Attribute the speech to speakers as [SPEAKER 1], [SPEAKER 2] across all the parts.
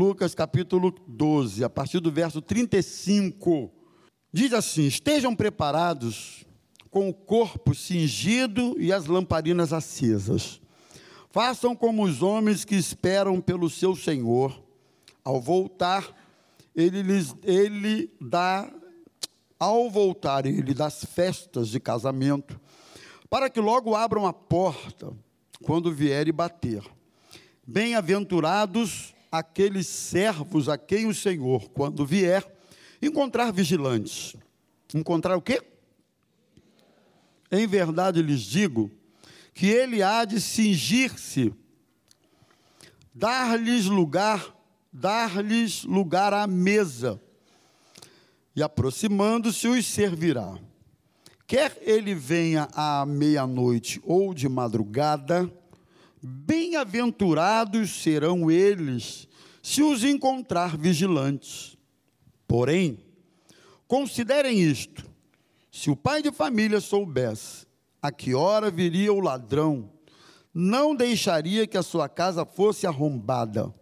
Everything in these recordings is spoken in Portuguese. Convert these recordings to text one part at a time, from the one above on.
[SPEAKER 1] Lucas capítulo 12, a partir do verso 35. Diz assim: Estejam preparados com o corpo cingido e as lamparinas acesas. Façam como os homens que esperam pelo seu Senhor. Ao voltar, ele lhes ele dá ao voltar ele das festas de casamento, para que logo abram a porta quando vier e bater. Bem-aventurados aqueles servos a quem o Senhor, quando vier, encontrar vigilantes. Encontrar o quê? Em verdade lhes digo que ele há de cingir-se, dar-lhes lugar, dar-lhes lugar à mesa, e aproximando-se os servirá. Quer ele venha à meia-noite ou de madrugada, bem-aventurados serão eles se os encontrar vigilantes. Porém, considerem isto: se o pai de família soubesse a que hora viria o ladrão, não deixaria que a sua casa fosse arrombada.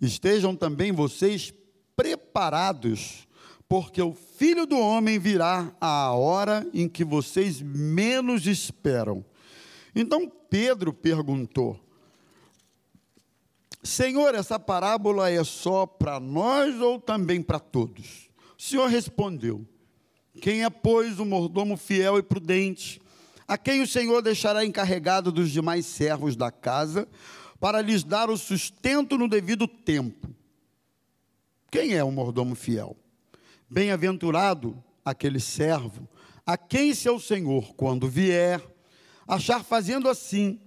[SPEAKER 1] Estejam também vocês preparados, porque o filho do homem virá à hora em que vocês menos esperam. Então Pedro perguntou: Senhor, essa parábola é só para nós ou também para todos? O Senhor respondeu: Quem é, pois, o mordomo fiel e prudente, a quem o Senhor deixará encarregado dos demais servos da casa, para lhes dar o sustento no devido tempo? Quem é o mordomo fiel? Bem-aventurado aquele servo, a quem seu Senhor, quando vier, achar fazendo assim.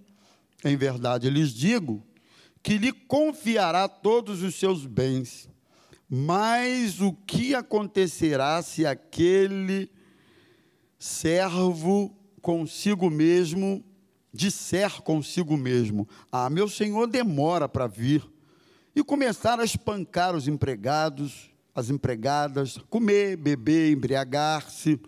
[SPEAKER 1] Em verdade lhes digo que lhe confiará todos os seus bens. Mas o que acontecerá se aquele servo consigo mesmo disser consigo mesmo: Ah, meu senhor demora para vir, e começar a espancar os empregados, as empregadas, comer, beber, embriagar-se.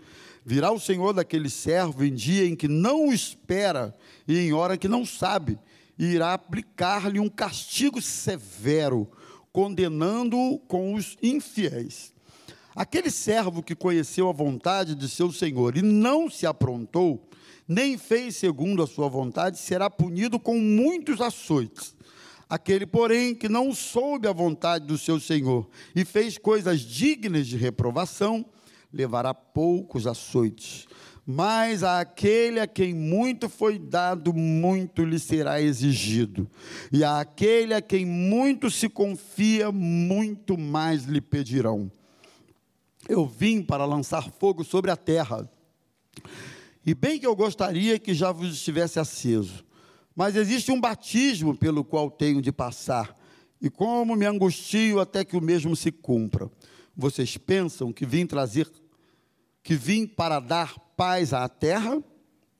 [SPEAKER 1] Virá o senhor daquele servo em dia em que não o espera e em hora que não sabe, e irá aplicar-lhe um castigo severo, condenando-o com os infiéis. Aquele servo que conheceu a vontade de seu senhor e não se aprontou, nem fez segundo a sua vontade, será punido com muitos açoites. Aquele, porém, que não soube a vontade do seu senhor e fez coisas dignas de reprovação, levará poucos açoites mas àquele a quem muito foi dado, muito lhe será exigido. E àquele a quem muito se confia, muito mais lhe pedirão. Eu vim para lançar fogo sobre a terra. E bem que eu gostaria que já vos estivesse aceso. Mas existe um batismo pelo qual tenho de passar. E como me angustio até que o mesmo se cumpra. Vocês pensam que vim trazer, que vim para dar paz à terra?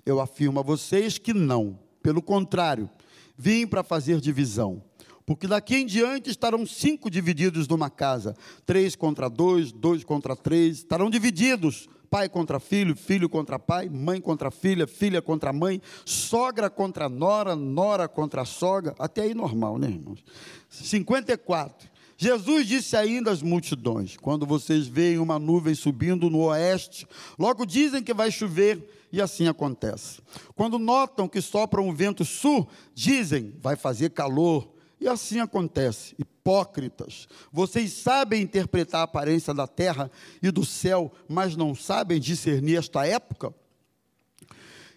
[SPEAKER 1] Eu afirmo a vocês que não. Pelo contrário, vim para fazer divisão. Porque daqui em diante estarão cinco divididos numa casa: três contra dois, dois contra três. Estarão divididos: pai contra filho, filho contra pai, mãe contra filha, filha contra mãe, sogra contra nora, nora contra sogra. Até aí normal, né, irmãos? 54. Jesus disse ainda às multidões: quando vocês veem uma nuvem subindo no oeste, logo dizem que vai chover, e assim acontece. Quando notam que sopra um vento sul, dizem vai fazer calor, e assim acontece. Hipócritas, vocês sabem interpretar a aparência da terra e do céu, mas não sabem discernir esta época?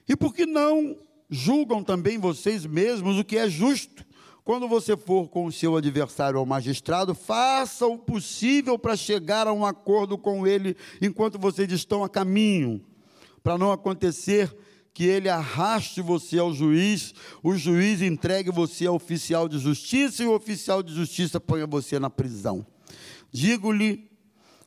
[SPEAKER 1] E por que não julgam também vocês mesmos o que é justo? Quando você for com o seu adversário ao magistrado, faça o possível para chegar a um acordo com ele enquanto vocês estão a caminho, para não acontecer que ele arraste você ao juiz, o juiz entregue você ao oficial de justiça e o oficial de justiça ponha você na prisão. Digo-lhe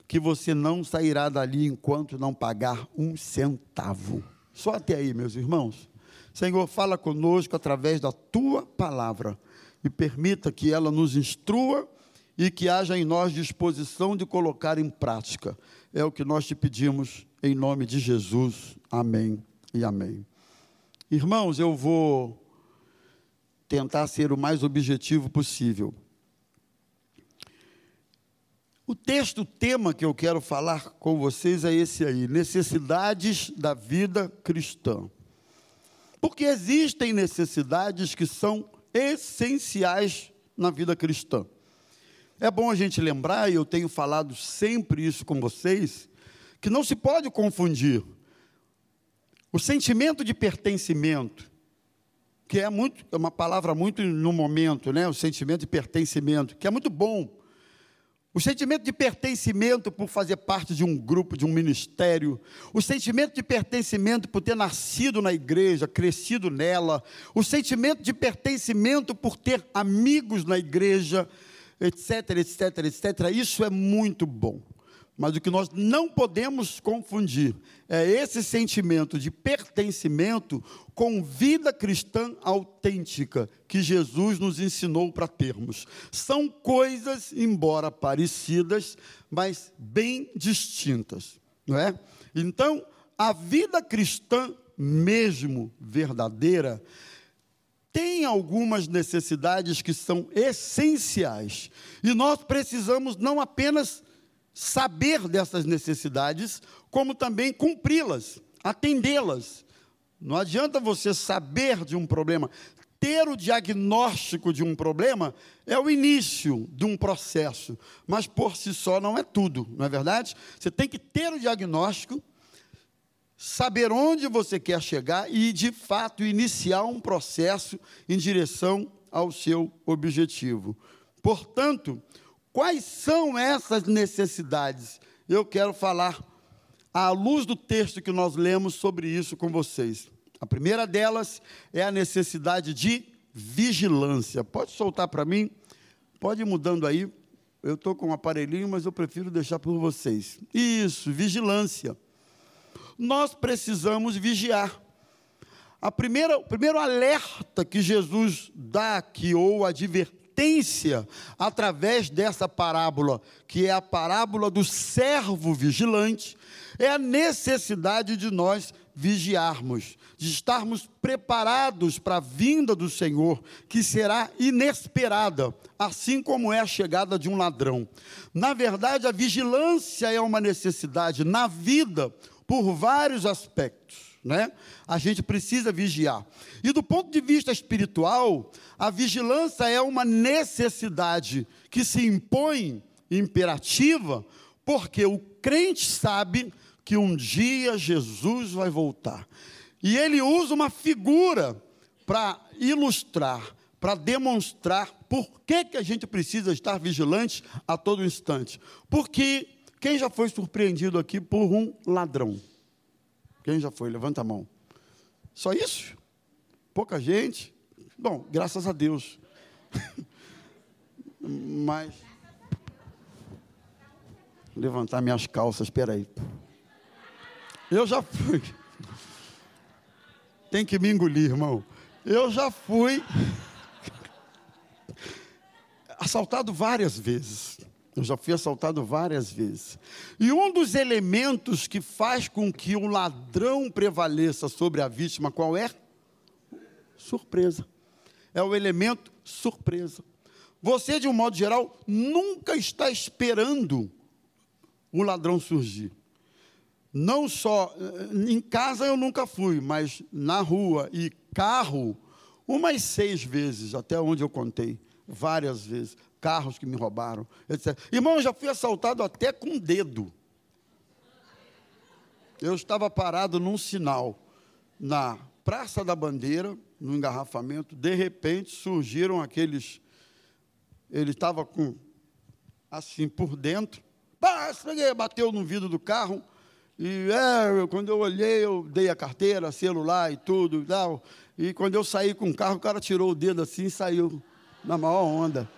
[SPEAKER 1] que você não sairá dali enquanto não pagar um centavo. Só até aí, meus irmãos. Senhor, fala conosco através da tua palavra e permita que ela nos instrua e que haja em nós disposição de colocar em prática. É o que nós te pedimos em nome de Jesus. Amém e amém. Irmãos, eu vou tentar ser o mais objetivo possível. O texto, tema que eu quero falar com vocês é esse aí: necessidades da vida cristã. Porque existem necessidades que são essenciais na vida cristã. É bom a gente lembrar, e eu tenho falado sempre isso com vocês, que não se pode confundir o sentimento de pertencimento, que é muito, é uma palavra muito no momento, né? O sentimento de pertencimento, que é muito bom. O sentimento de pertencimento por fazer parte de um grupo, de um ministério, o sentimento de pertencimento por ter nascido na igreja, crescido nela, o sentimento de pertencimento por ter amigos na igreja, etc, etc, etc. Isso é muito bom. Mas o que nós não podemos confundir é esse sentimento de pertencimento com vida cristã autêntica que Jesus nos ensinou para termos. São coisas, embora parecidas, mas bem distintas, não é? Então, a vida cristã mesmo verdadeira tem algumas necessidades que são essenciais. E nós precisamos não apenas saber dessas necessidades, como também cumpri-las, atendê-las. Não adianta você saber de um problema. Ter o diagnóstico de um problema é o início de um processo, mas por si só não é tudo, não é verdade? Você tem que ter o diagnóstico, saber onde você quer chegar e, de fato, iniciar um processo em direção ao seu objetivo. Portanto, Quais são essas necessidades? Eu quero falar à luz do texto que nós lemos sobre isso com vocês. A primeira delas é a necessidade de vigilância. Pode soltar para mim? Pode ir mudando aí. Eu estou com um aparelhinho, mas eu prefiro deixar por vocês. Isso, vigilância. Nós precisamos vigiar. A primeira, o primeiro alerta que Jesus dá aqui, ou advertência, advertência através dessa parábola, que é a parábola do servo vigilante, é a necessidade de nós vigiarmos, de estarmos preparados para a vinda do Senhor, que será inesperada, assim como é a chegada de um ladrão. Na verdade, a vigilância é uma necessidade na vida por vários aspectos né? A gente precisa vigiar. E do ponto de vista espiritual, a vigilância é uma necessidade que se impõe imperativa, porque o crente sabe que um dia Jesus vai voltar. E ele usa uma figura para ilustrar, para demonstrar por que, que a gente precisa estar vigilante a todo instante. Porque quem já foi surpreendido aqui por um ladrão? Quem já foi? Levanta a mão. Só isso? Pouca gente? Bom, graças a Deus. Mas. Levantar minhas calças, espera aí. Eu já fui. Tem que me engolir, irmão. Eu já fui assaltado várias vezes. Eu já fui assaltado várias vezes. E um dos elementos que faz com que o ladrão prevaleça sobre a vítima, qual é? Surpresa. É o elemento surpresa. Você, de um modo geral, nunca está esperando o ladrão surgir. Não só em casa eu nunca fui, mas na rua e carro, umas seis vezes, até onde eu contei, várias vezes carros que me roubaram, etc. Irmão, eu já fui assaltado até com o dedo. Eu estava parado num sinal na Praça da Bandeira, no engarrafamento, de repente surgiram aqueles. Ele estava com assim por dentro, bateu no vidro do carro. E é, quando eu olhei, eu dei a carteira, celular e tudo e tal. E quando eu saí com o carro, o cara tirou o dedo assim e saiu na maior onda.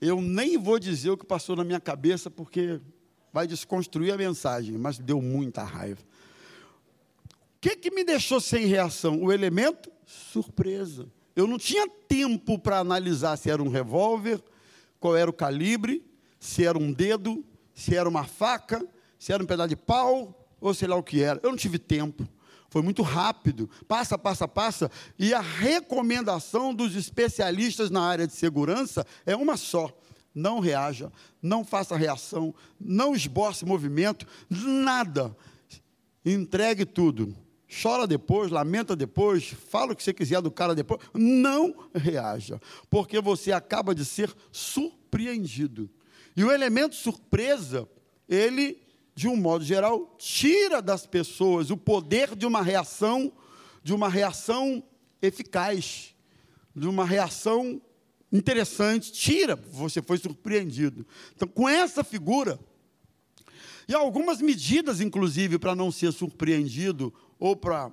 [SPEAKER 1] Eu nem vou dizer o que passou na minha cabeça, porque vai desconstruir a mensagem, mas deu muita raiva. O que, que me deixou sem reação? O elemento surpresa. Eu não tinha tempo para analisar se era um revólver, qual era o calibre, se era um dedo, se era uma faca, se era um pedaço de pau, ou sei lá o que era. Eu não tive tempo. Foi muito rápido, passa, passa, passa. E a recomendação dos especialistas na área de segurança é uma só: não reaja, não faça reação, não esboce movimento, nada. Entregue tudo. Chora depois, lamenta depois, fala o que você quiser do cara depois. Não reaja, porque você acaba de ser surpreendido. E o elemento surpresa, ele, de um modo geral, tira das pessoas o poder de uma reação, de uma reação eficaz, de uma reação interessante, tira, você foi surpreendido. Então, com essa figura, e algumas medidas, inclusive, para não ser surpreendido ou para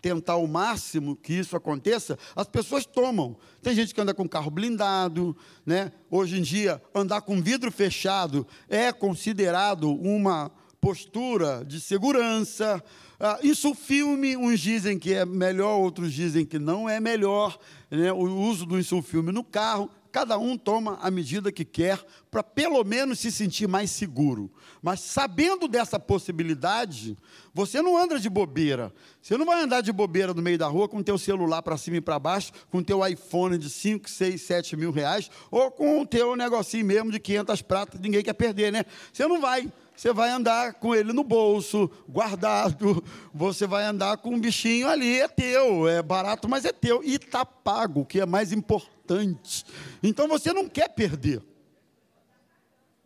[SPEAKER 1] tentar o máximo que isso aconteça, as pessoas tomam. Tem gente que anda com carro blindado, né? Hoje em dia, andar com vidro fechado é considerado uma postura de segurança. Ah, isso o filme, uns dizem que é melhor, outros dizem que não é melhor. Né? O uso do insulfilme no carro, cada um toma a medida que quer para pelo menos se sentir mais seguro. Mas sabendo dessa possibilidade, você não anda de bobeira. Você não vai andar de bobeira no meio da rua com o teu celular para cima e para baixo, com o teu iPhone de 5, 6, 7 mil reais, ou com o teu negocinho mesmo de 500 pratas, ninguém quer perder, né? Você não vai você vai andar com ele no bolso, guardado, você vai andar com um bichinho ali, é teu, é barato, mas é teu, e está pago, o que é mais importante. Então você não quer perder.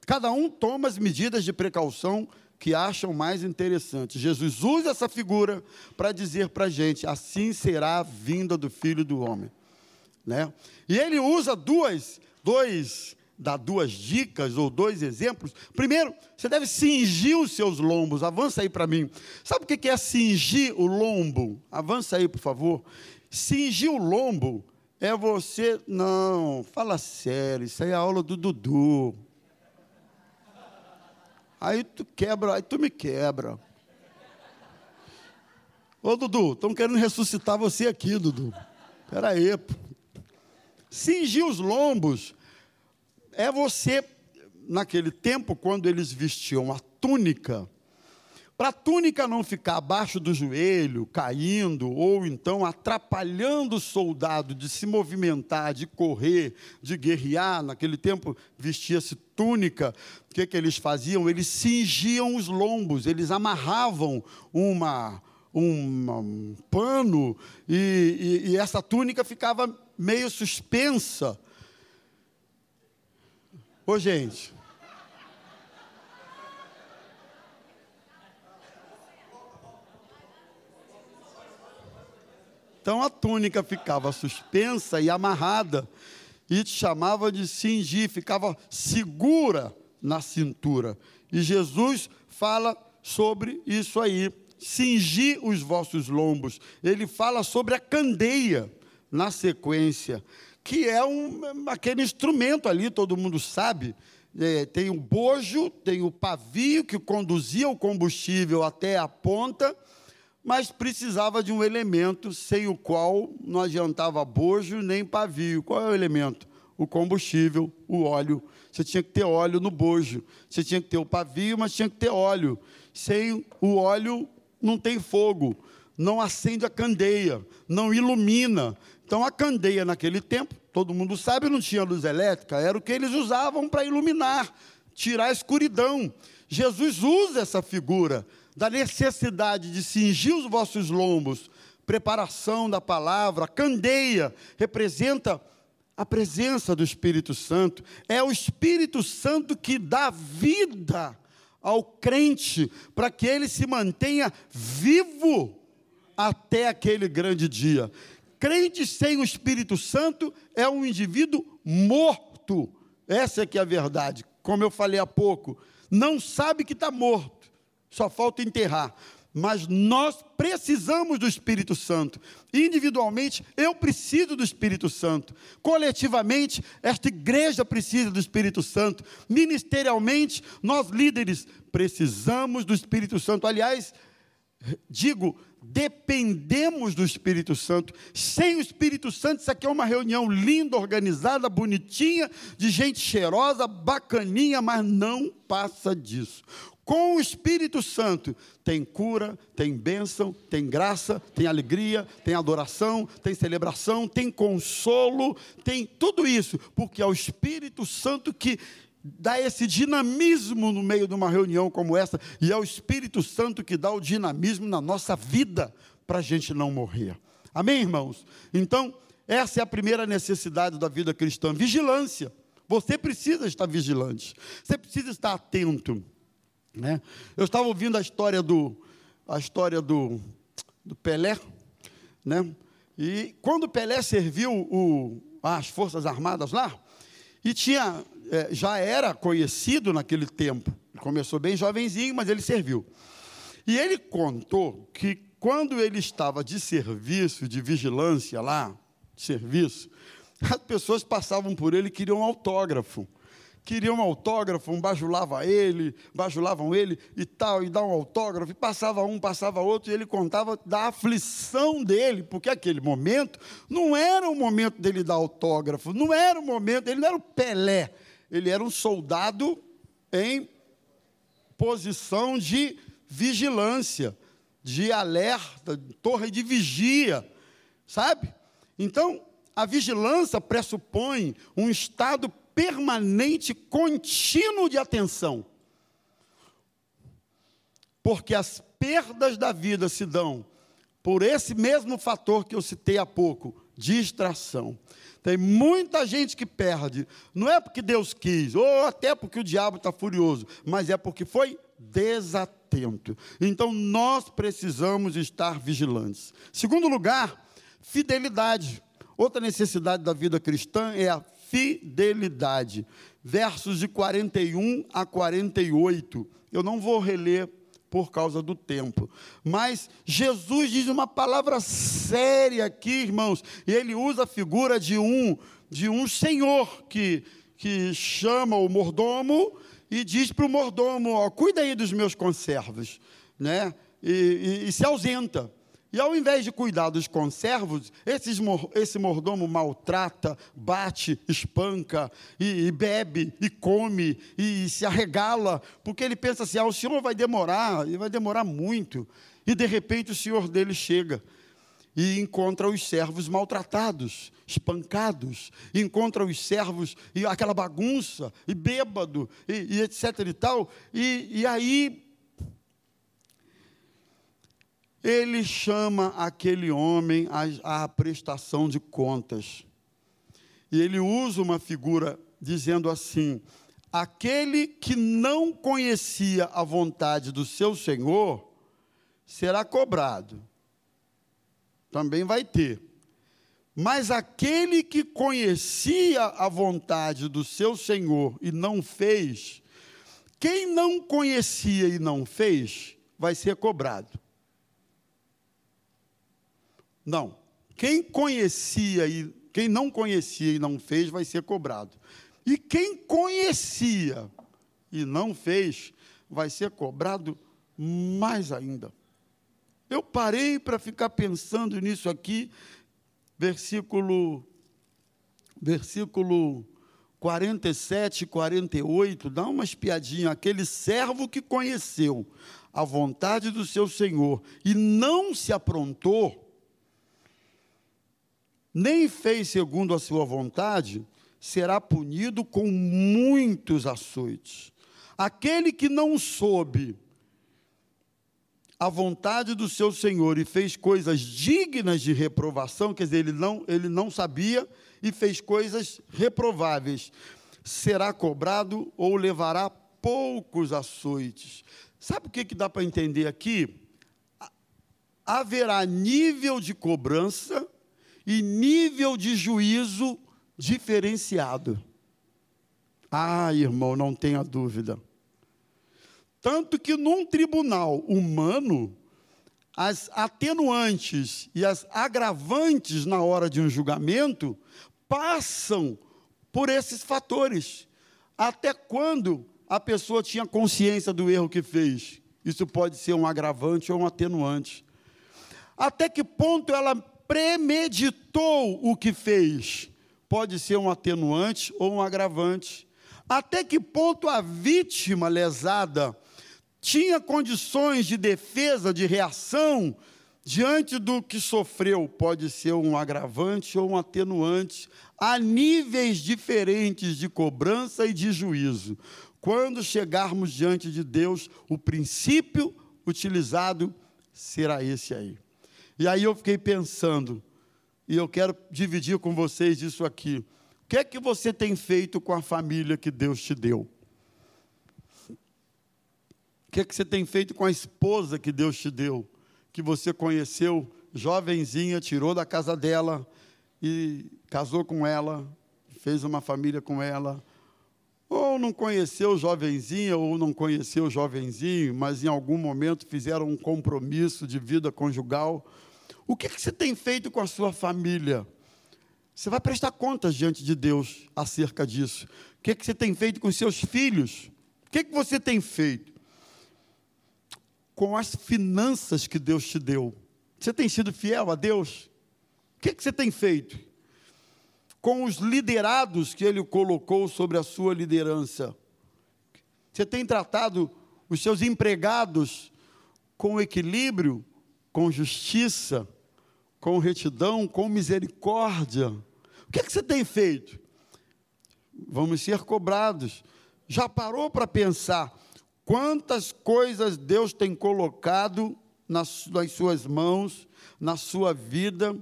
[SPEAKER 1] Cada um toma as medidas de precaução que acham mais interessantes. Jesus usa essa figura para dizer para a gente: assim será a vinda do Filho do Homem. Né? E ele usa duas, dois dar duas dicas ou dois exemplos. Primeiro, você deve cingir os seus lombos. Avança aí para mim. Sabe o que é cingir o lombo? Avança aí, por favor. Cingir o lombo é você. Não, fala sério, isso aí é a aula do Dudu. Aí tu quebra, aí tu me quebra. Ô Dudu, estão querendo ressuscitar você aqui, Dudu. Espera aí. Cingir os lombos é você, naquele tempo, quando eles vestiam a túnica, para a túnica não ficar abaixo do joelho, caindo, ou então atrapalhando o soldado de se movimentar, de correr, de guerrear, naquele tempo vestia-se túnica, o que, que eles faziam? Eles cingiam os lombos, eles amarravam uma, um pano, e, e, e essa túnica ficava meio suspensa, Ô, gente. Então a túnica ficava suspensa e amarrada, e te chamava de cingir, ficava segura na cintura. E Jesus fala sobre isso aí, cingir os vossos lombos. Ele fala sobre a candeia na sequência que é um, aquele instrumento ali, todo mundo sabe. É, tem o bojo, tem o pavio que conduzia o combustível até a ponta, mas precisava de um elemento sem o qual não adiantava bojo nem pavio. Qual é o elemento? O combustível, o óleo. Você tinha que ter óleo no bojo. Você tinha que ter o pavio, mas tinha que ter óleo. Sem o óleo, não tem fogo. Não acende a candeia, não ilumina. Então a candeia naquele tempo, todo mundo sabe, não tinha luz elétrica, era o que eles usavam para iluminar, tirar a escuridão. Jesus usa essa figura da necessidade de cingir os vossos lombos, preparação da palavra, candeia representa a presença do Espírito Santo. É o Espírito Santo que dá vida ao crente para que ele se mantenha vivo até aquele grande dia crente sem o Espírito Santo é um indivíduo morto. Essa é que é a verdade. Como eu falei há pouco, não sabe que está morto, só falta enterrar. Mas nós precisamos do Espírito Santo. Individualmente, eu preciso do Espírito Santo. Coletivamente, esta igreja precisa do Espírito Santo. Ministerialmente, nós líderes precisamos do Espírito Santo. Aliás, digo, dependemos do Espírito Santo. Sem o Espírito Santo, isso aqui é uma reunião linda, organizada, bonitinha, de gente cheirosa, bacaninha, mas não passa disso. Com o Espírito Santo tem cura, tem bênção, tem graça, tem alegria, tem adoração, tem celebração, tem consolo, tem tudo isso, porque é o Espírito Santo que dá esse dinamismo no meio de uma reunião como essa, e é o Espírito Santo que dá o dinamismo na nossa vida para a gente não morrer. Amém, irmãos? Então, essa é a primeira necessidade da vida cristã: vigilância. Você precisa estar vigilante, você precisa estar atento. Né? Eu estava ouvindo a história do, a história do, do Pelé, né? e quando Pelé serviu o, as Forças Armadas lá, e tinha, é, já era conhecido naquele tempo, começou bem jovenzinho, mas ele serviu. E ele contou que quando ele estava de serviço, de vigilância lá, de serviço, as pessoas passavam por ele e queriam um autógrafo. Queriam um autógrafo, um bajulava ele, bajulavam ele e tal, e dá um autógrafo, e passava um, passava outro, e ele contava da aflição dele, porque aquele momento não era o momento dele dar autógrafo, não era o momento, ele não era o Pelé, ele era um soldado em posição de vigilância, de alerta, torre de vigia, sabe? Então, a vigilância pressupõe um estado permanente, contínuo de atenção. Porque as perdas da vida se dão por esse mesmo fator que eu citei há pouco, distração. Tem muita gente que perde, não é porque Deus quis, ou até porque o diabo está furioso, mas é porque foi desatento. Então nós precisamos estar vigilantes. Segundo lugar, fidelidade. Outra necessidade da vida cristã é a fidelidade. Versos de 41 a 48. Eu não vou reler por causa do tempo. Mas Jesus diz uma palavra séria aqui, irmãos, e ele usa a figura de um de um senhor que que chama o mordomo e diz para o mordomo, ó, cuida aí dos meus conservos, né? E, e, e se ausenta. E ao invés de cuidar dos conservos, esses, esse mordomo maltrata, bate, espanca, e, e, bebe, e come, e se arregala, porque ele pensa assim: ah, o senhor vai demorar, e vai demorar muito. E de repente o senhor dele chega e encontra os servos maltratados, espancados, e encontra os servos e aquela bagunça, e bêbado, e, e etc e tal. E, e aí ele chama aquele homem à, à prestação de contas. E ele usa uma figura dizendo assim: aquele que não conhecia a vontade do seu senhor será cobrado. Também vai ter. Mas aquele que conhecia a vontade do seu senhor e não fez, quem não conhecia e não fez, vai ser cobrado. Não. Quem conhecia e quem não conhecia e não fez vai ser cobrado. E quem conhecia e não fez vai ser cobrado mais ainda. Eu parei para ficar pensando nisso aqui, versículo versículo 47 48, dá uma espiadinha, aquele servo que conheceu a vontade do seu Senhor e não se aprontou, nem fez segundo a sua vontade, será punido com muitos açoites. Aquele que não soube a vontade do seu Senhor e fez coisas dignas de reprovação, quer dizer, ele não, ele não sabia e fez coisas reprováveis, será cobrado ou levará poucos açoites. Sabe o que, que dá para entender aqui? Haverá nível de cobrança e nível de juízo diferenciado. Ah, irmão, não tenha dúvida. Tanto que num tribunal humano, as atenuantes e as agravantes na hora de um julgamento passam por esses fatores. Até quando a pessoa tinha consciência do erro que fez? Isso pode ser um agravante ou um atenuante. Até que ponto ela premeditou o que fez? Pode ser um atenuante ou um agravante. Até que ponto a vítima lesada tinha condições de defesa, de reação diante do que sofreu? Pode ser um agravante ou um atenuante. Há níveis diferentes de cobrança e de juízo. Quando chegarmos diante de Deus, o princípio utilizado será esse aí. E aí eu fiquei pensando, e eu quero dividir com vocês isso aqui. O que é que você tem feito com a família que Deus te deu? O que é que você tem feito com a esposa que Deus te deu? Que você conheceu jovenzinha, tirou da casa dela e casou com ela, fez uma família com ela. Ou não conheceu jovenzinha, ou não conheceu jovenzinho, mas em algum momento fizeram um compromisso de vida conjugal o que, que você tem feito com a sua família? Você vai prestar contas diante de Deus acerca disso. O que, que você tem feito com seus filhos? O que, que você tem feito com as finanças que Deus te deu? Você tem sido fiel a Deus? O que, que você tem feito com os liderados que Ele colocou sobre a sua liderança? Você tem tratado os seus empregados com equilíbrio, com justiça? Com retidão, com misericórdia. O que, é que você tem feito? Vamos ser cobrados. Já parou para pensar quantas coisas Deus tem colocado nas, nas suas mãos, na sua vida,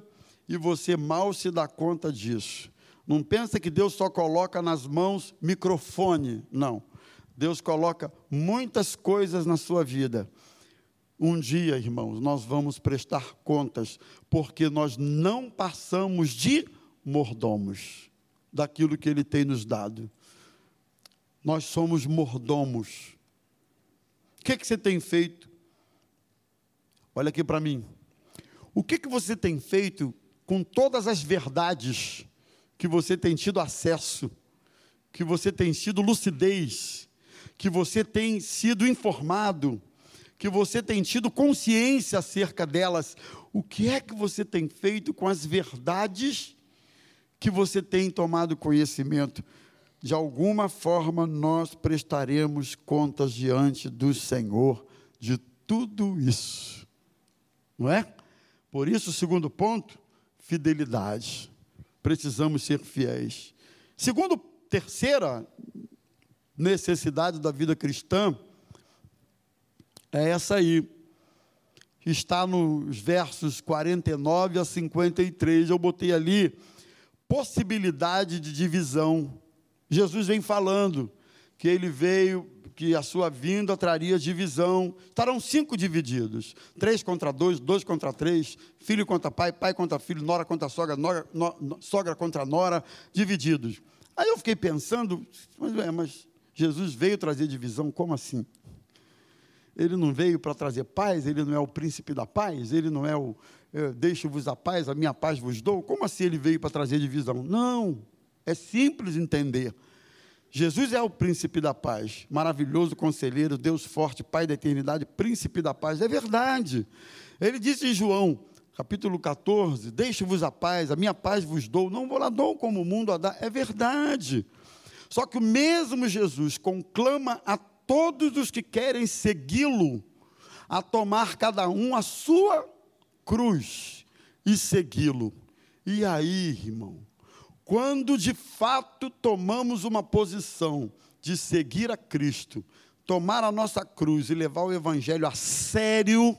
[SPEAKER 1] e você mal se dá conta disso? Não pensa que Deus só coloca nas mãos microfone, não. Deus coloca muitas coisas na sua vida. Um dia, irmãos, nós vamos prestar contas, porque nós não passamos de mordomos daquilo que Ele tem nos dado. Nós somos mordomos. O que, é que você tem feito? Olha aqui para mim. O que, é que você tem feito com todas as verdades que você tem tido acesso, que você tem sido lucidez, que você tem sido informado? Que você tem tido consciência acerca delas. O que é que você tem feito com as verdades que você tem tomado conhecimento? De alguma forma nós prestaremos contas diante do Senhor de tudo isso. Não é? Por isso, o segundo ponto, fidelidade. Precisamos ser fiéis. Segundo, terceira necessidade da vida cristã, é essa aí. Está nos versos 49 a 53. Eu botei ali possibilidade de divisão. Jesus vem falando que ele veio, que a sua vinda traria divisão. Estarão cinco divididos: três contra dois, dois contra três, filho contra pai, pai contra filho, nora contra sogra, nora, no, sogra contra nora, divididos. Aí eu fiquei pensando, mas, mas Jesus veio trazer divisão, como assim? Ele não veio para trazer paz, ele não é o príncipe da paz, ele não é o é, deixo-vos a paz, a minha paz vos dou. Como assim ele veio para trazer divisão? Não, é simples entender. Jesus é o príncipe da paz, maravilhoso conselheiro, Deus forte, Pai da eternidade, príncipe da paz. É verdade. Ele disse em João, capítulo 14: Deixo-vos a paz, a minha paz vos dou, não vou lá dou como o mundo a dar. É verdade. Só que o mesmo Jesus conclama a todos os que querem segui-lo a tomar cada um a sua cruz e segui-lo. E aí, irmão, quando de fato tomamos uma posição de seguir a Cristo, tomar a nossa cruz e levar o Evangelho a sério,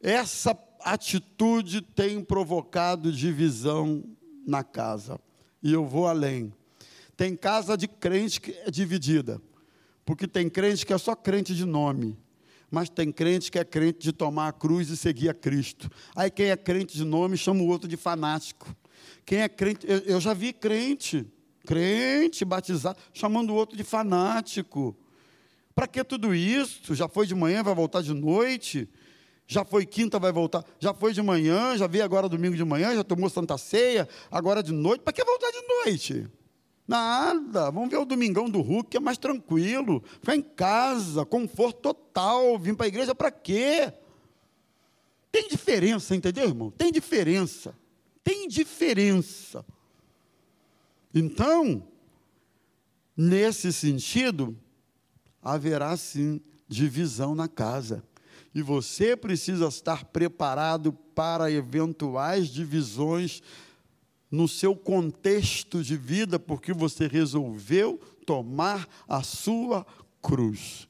[SPEAKER 1] essa atitude tem provocado divisão na casa. E eu vou além. Tem casa de crente que é dividida. Porque tem crente que é só crente de nome, mas tem crente que é crente de tomar a cruz e seguir a Cristo. Aí quem é crente de nome chama o outro de fanático. Quem é crente, eu, eu já vi crente, crente batizado, chamando o outro de fanático. Para que tudo isso? Já foi de manhã, vai voltar de noite? Já foi quinta, vai voltar. Já foi de manhã, já veio agora domingo de manhã, já tomou Santa Ceia, agora de noite. Para que voltar de noite? Nada. Vamos ver o domingão do Hulk, que é mais tranquilo. Ficar em casa, conforto total. Vim para a igreja para quê? Tem diferença, entendeu, irmão? Tem diferença. Tem diferença. Então, nesse sentido, haverá sim divisão na casa. E você precisa estar preparado para eventuais divisões no seu contexto de vida, porque você resolveu tomar a sua cruz.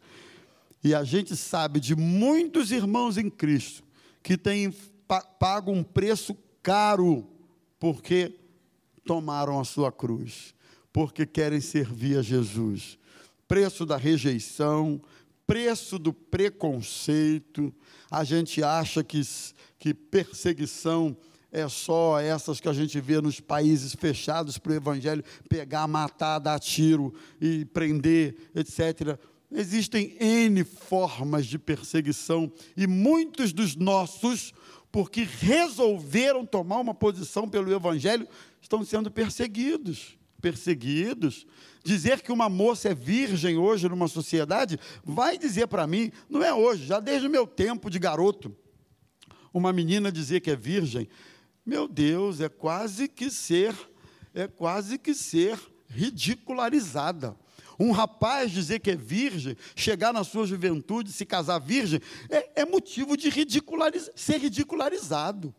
[SPEAKER 1] E a gente sabe de muitos irmãos em Cristo que têm pago um preço caro porque tomaram a sua cruz, porque querem servir a Jesus. Preço da rejeição, preço do preconceito. A gente acha que, que perseguição é só essas que a gente vê nos países fechados para o evangelho pegar, matar, dar tiro e prender, etc. Existem N formas de perseguição e muitos dos nossos, porque resolveram tomar uma posição pelo Evangelho, estão sendo perseguidos. Perseguidos. Dizer que uma moça é virgem hoje numa sociedade, vai dizer para mim, não é hoje, já desde o meu tempo de garoto, uma menina dizer que é virgem, meu Deus, é quase que ser, é quase que ser ridicularizada. Um rapaz dizer que é virgem, chegar na sua juventude, se casar virgem, é, é motivo de ser ridicularizado.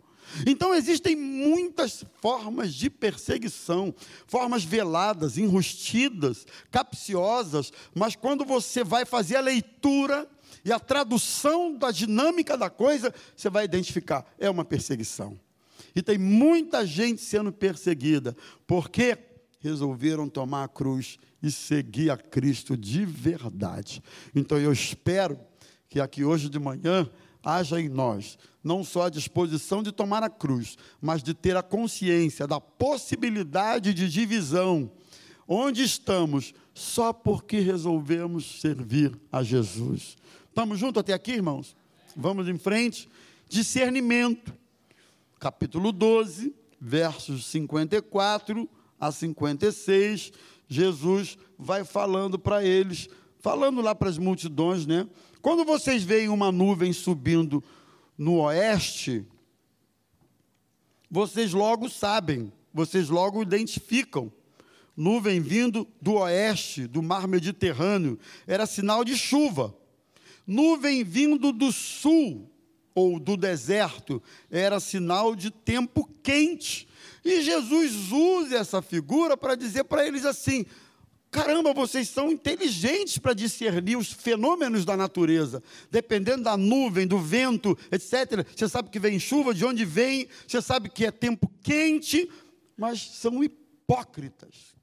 [SPEAKER 1] Então existem muitas formas de perseguição, formas veladas, enrustidas, capciosas, mas quando você vai fazer a leitura e a tradução da dinâmica da coisa, você vai identificar, é uma perseguição. E tem muita gente sendo perseguida, porque resolveram tomar a cruz e seguir a Cristo de verdade. Então eu espero que aqui hoje de manhã haja em nós não só a disposição de tomar a cruz, mas de ter a consciência da possibilidade de divisão. Onde estamos só porque resolvemos servir a Jesus. Estamos juntos até aqui, irmãos? Vamos em frente. Discernimento, capítulo 12, versos 54 a 56 Jesus vai falando para eles, falando lá para as multidões, né? Quando vocês veem uma nuvem subindo no oeste, vocês logo sabem, vocês logo identificam. Nuvem vindo do oeste, do mar Mediterrâneo, era sinal de chuva. Nuvem vindo do sul ou do deserto, era sinal de tempo quente. E Jesus usa essa figura para dizer para eles assim: caramba, vocês são inteligentes para discernir os fenômenos da natureza, dependendo da nuvem, do vento, etc. Você sabe que vem chuva, de onde vem, você sabe que é tempo quente, mas são hipócritas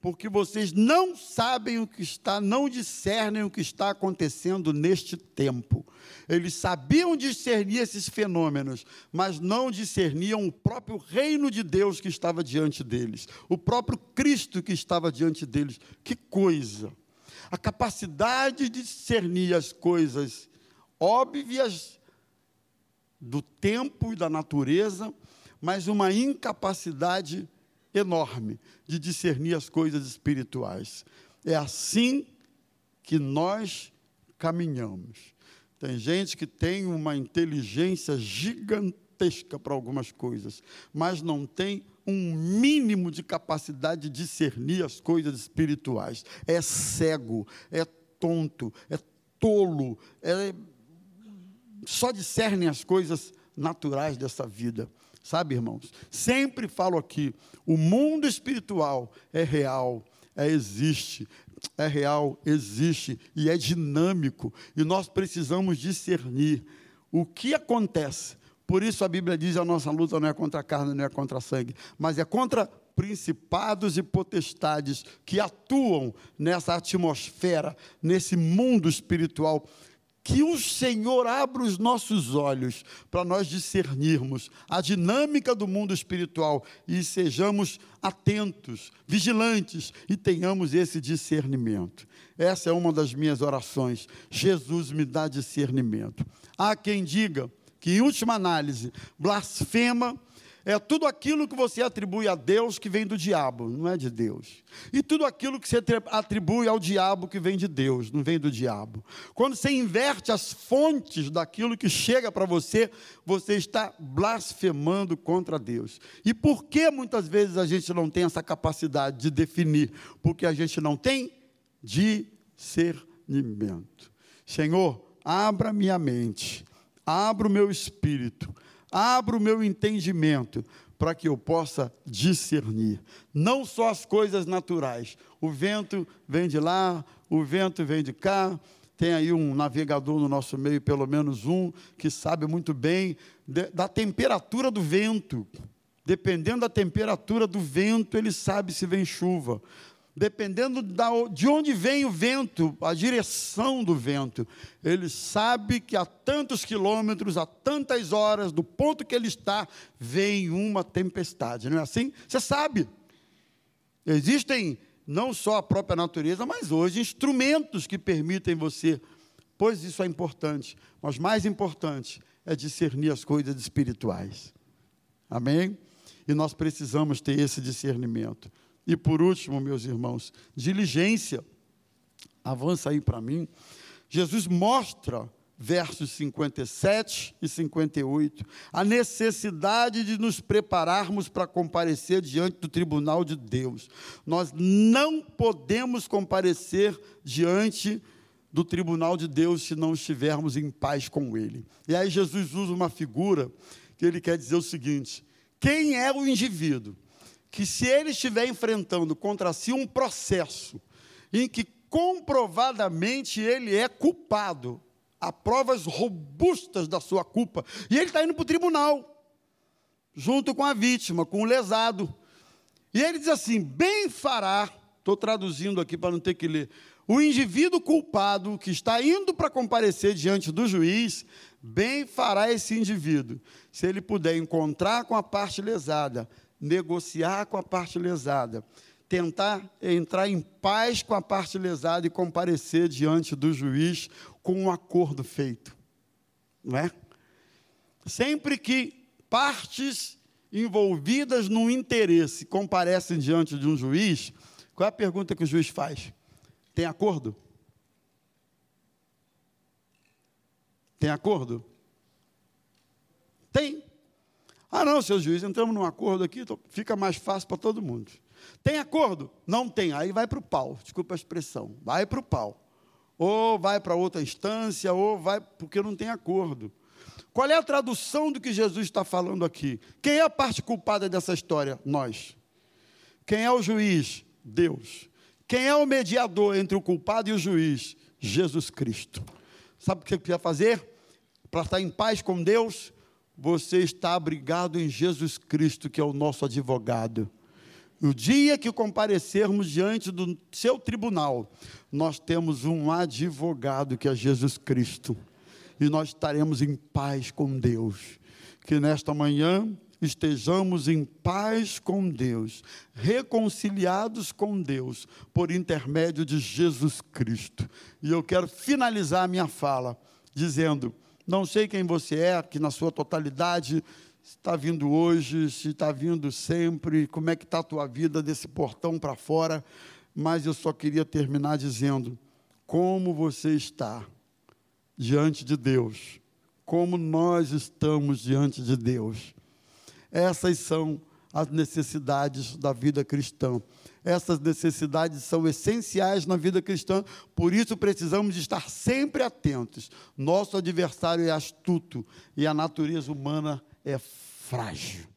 [SPEAKER 1] porque vocês não sabem o que está, não discernem o que está acontecendo neste tempo. Eles sabiam discernir esses fenômenos, mas não discerniam o próprio reino de Deus que estava diante deles, o próprio Cristo que estava diante deles. Que coisa! A capacidade de discernir as coisas óbvias do tempo e da natureza, mas uma incapacidade enorme de discernir as coisas espirituais. É assim que nós caminhamos. Tem gente que tem uma inteligência gigantesca para algumas coisas, mas não tem um mínimo de capacidade de discernir as coisas espirituais. É cego, é tonto, é tolo, é... só discerne as coisas naturais dessa vida. Sabe, irmãos? Sempre falo aqui: o mundo espiritual é real, é existe, é real, existe e é dinâmico, e nós precisamos discernir o que acontece. Por isso a Bíblia diz: a nossa luta não é contra a carne, não é contra a sangue, mas é contra principados e potestades que atuam nessa atmosfera, nesse mundo espiritual que o Senhor abra os nossos olhos para nós discernirmos a dinâmica do mundo espiritual e sejamos atentos, vigilantes e tenhamos esse discernimento. Essa é uma das minhas orações. Jesus me dá discernimento. Há quem diga que, em última análise, blasfema é tudo aquilo que você atribui a Deus que vem do diabo, não é de Deus. E tudo aquilo que você atribui ao diabo que vem de Deus, não vem do diabo. Quando você inverte as fontes daquilo que chega para você, você está blasfemando contra Deus. E por que muitas vezes a gente não tem essa capacidade de definir? Porque a gente não tem discernimento. Senhor, abra minha mente, abra o meu espírito abra o meu entendimento para que eu possa discernir, não só as coisas naturais. O vento vem de lá, o vento vem de cá. Tem aí um navegador no nosso meio, pelo menos um, que sabe muito bem da temperatura do vento. Dependendo da temperatura do vento, ele sabe se vem chuva dependendo de onde vem o vento, a direção do vento, ele sabe que a tantos quilômetros, a tantas horas, do ponto que ele está, vem uma tempestade, não é assim? Você sabe. Existem não só a própria natureza, mas hoje instrumentos que permitem você, pois isso é importante, mas mais importante é discernir as coisas espirituais. Amém? E nós precisamos ter esse discernimento. E por último, meus irmãos, diligência. Avança aí para mim. Jesus mostra, versos 57 e 58, a necessidade de nos prepararmos para comparecer diante do tribunal de Deus. Nós não podemos comparecer diante do tribunal de Deus se não estivermos em paz com Ele. E aí Jesus usa uma figura que ele quer dizer o seguinte: quem é o indivíduo? Que se ele estiver enfrentando contra si um processo em que comprovadamente ele é culpado, há provas robustas da sua culpa, e ele está indo para o tribunal, junto com a vítima, com o lesado. E ele diz assim: bem fará, estou traduzindo aqui para não ter que ler, o indivíduo culpado que está indo para comparecer diante do juiz, bem fará esse indivíduo, se ele puder encontrar com a parte lesada, negociar com a parte lesada, tentar entrar em paz com a parte lesada e comparecer diante do juiz com um acordo feito. Não é? Sempre que partes envolvidas num interesse comparecem diante de um juiz, qual é a pergunta que o juiz faz? Tem acordo? Tem acordo? Tem. Ah, não, seu juiz, entramos num acordo aqui, fica mais fácil para todo mundo. Tem acordo? Não tem. Aí vai para o pau, desculpa a expressão, vai para o pau. Ou vai para outra instância, ou vai, porque não tem acordo. Qual é a tradução do que Jesus está falando aqui? Quem é a parte culpada dessa história? Nós. Quem é o juiz? Deus. Quem é o mediador entre o culpado e o juiz? Jesus Cristo. Sabe o que você precisa fazer? Para estar em paz com Deus? Você está abrigado em Jesus Cristo, que é o nosso advogado. No dia que comparecermos diante do seu tribunal, nós temos um advogado que é Jesus Cristo. E nós estaremos em paz com Deus. Que nesta manhã estejamos em paz com Deus, reconciliados com Deus, por intermédio de Jesus Cristo. E eu quero finalizar a minha fala dizendo não sei quem você é, que na sua totalidade está vindo hoje, se está vindo sempre, como é que está a tua vida desse portão para fora, mas eu só queria terminar dizendo como você está diante de Deus, como nós estamos diante de Deus. Essas são as necessidades da vida cristã. Essas necessidades são essenciais na vida cristã, por isso precisamos estar sempre atentos. Nosso adversário é astuto e a natureza humana é frágil.